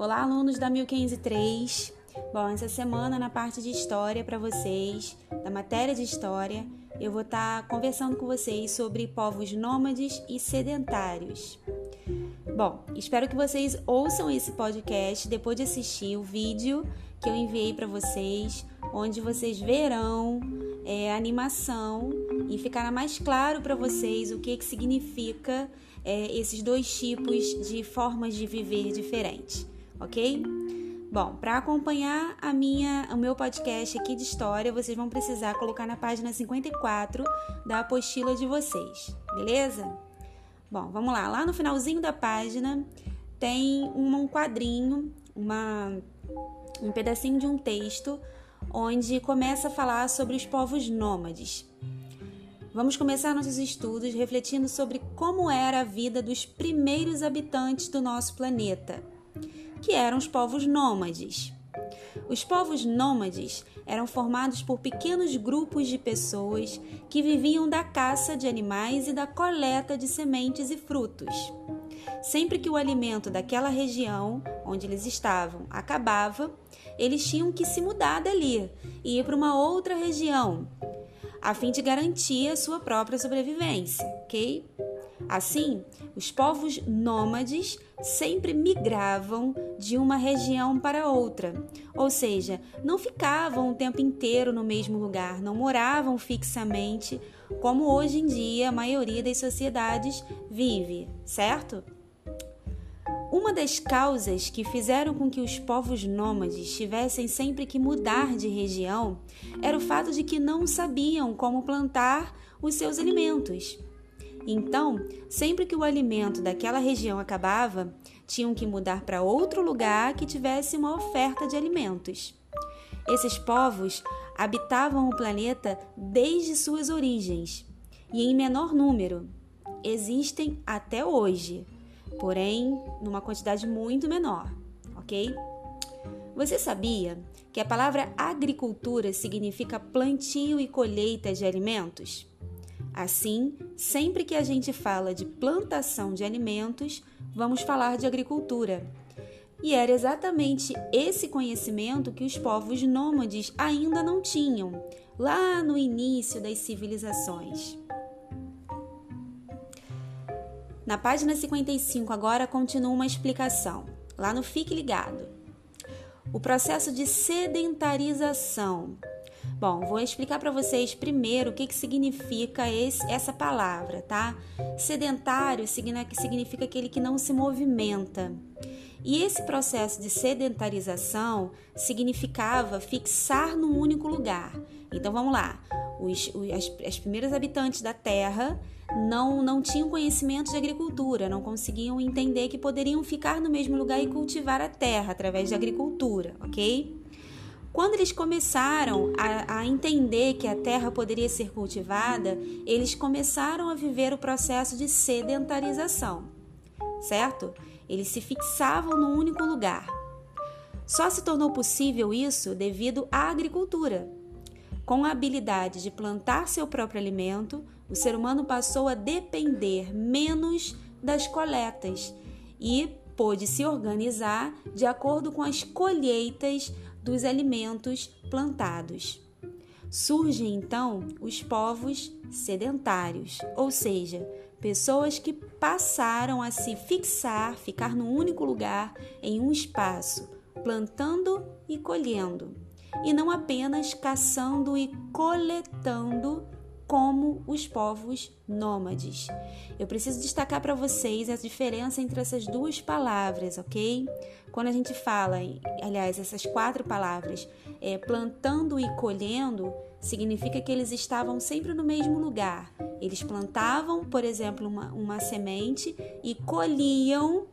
Olá, alunos da 1503. Bom, essa semana na parte de história para vocês, da matéria de história, eu vou estar tá conversando com vocês sobre povos nômades e sedentários. Bom, espero que vocês ouçam esse podcast depois de assistir o vídeo que eu enviei para vocês, onde vocês verão é, a animação e ficará mais claro para vocês o que, que significa é, esses dois tipos de formas de viver diferentes ok? Bom, para acompanhar a minha, o meu podcast aqui de história, vocês vão precisar colocar na página 54 da apostila de vocês, beleza? Bom, vamos lá. Lá no finalzinho da página tem um quadrinho, uma, um pedacinho de um texto onde começa a falar sobre os povos nômades. Vamos começar nossos estudos refletindo sobre como era a vida dos primeiros habitantes do nosso planeta que eram os povos nômades. Os povos nômades eram formados por pequenos grupos de pessoas que viviam da caça de animais e da coleta de sementes e frutos. Sempre que o alimento daquela região onde eles estavam acabava, eles tinham que se mudar dali e ir para uma outra região, a fim de garantir a sua própria sobrevivência, ok? Assim, os povos nômades sempre migravam de uma região para outra, ou seja, não ficavam o tempo inteiro no mesmo lugar, não moravam fixamente como hoje em dia a maioria das sociedades vive, certo? Uma das causas que fizeram com que os povos nômades tivessem sempre que mudar de região era o fato de que não sabiam como plantar os seus alimentos. Então, sempre que o alimento daquela região acabava, tinham que mudar para outro lugar que tivesse uma oferta de alimentos. Esses povos habitavam o planeta desde suas origens e em menor número. Existem até hoje, porém numa quantidade muito menor, ok? Você sabia que a palavra agricultura significa plantio e colheita de alimentos? Assim, sempre que a gente fala de plantação de alimentos, vamos falar de agricultura. E era exatamente esse conhecimento que os povos nômades ainda não tinham, lá no início das civilizações. Na página 55 agora continua uma explicação. Lá no Fique Ligado. O processo de sedentarização Bom, vou explicar para vocês primeiro o que, que significa esse, essa palavra, tá? Sedentário significa aquele que não se movimenta. E esse processo de sedentarização significava fixar num único lugar. Então vamos lá. Os, os as, as primeiras habitantes da Terra não, não tinham conhecimento de agricultura, não conseguiam entender que poderiam ficar no mesmo lugar e cultivar a terra através da agricultura, ok? Quando eles começaram a, a, entender que a terra poderia ser cultivada, eles começaram a viver o processo de sedentarização, certo? Eles se fixavam num único lugar. Só se tornou possível isso devido à agricultura. Com a habilidade de plantar seu próprio alimento, o ser humano passou a depender menos das coletas e pôde se organizar de acordo com as colheitas dos alimentos plantados. Surgem então os povos sedentários, ou seja, pessoas que passaram a se fixar, ficar num único lugar, em um espaço, plantando e colhendo, e não apenas caçando e coletando como os povos nômades. Eu preciso destacar para vocês a diferença entre essas duas palavras, ok? Quando a gente fala, aliás, essas quatro palavras, é, plantando e colhendo, significa que eles estavam sempre no mesmo lugar. Eles plantavam, por exemplo, uma, uma semente e colhiam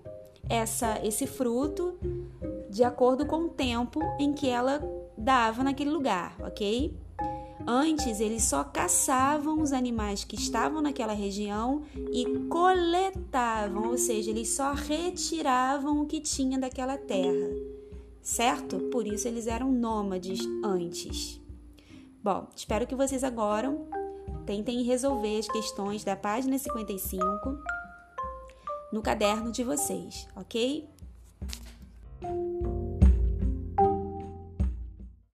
essa, esse fruto de acordo com o tempo em que ela dava naquele lugar, ok? Antes, eles só caçavam os animais que estavam naquela região e coletavam, ou seja, eles só retiravam o que tinha daquela terra, certo? Por isso eles eram nômades antes. Bom, espero que vocês agora tentem resolver as questões da página 55 no caderno de vocês, ok?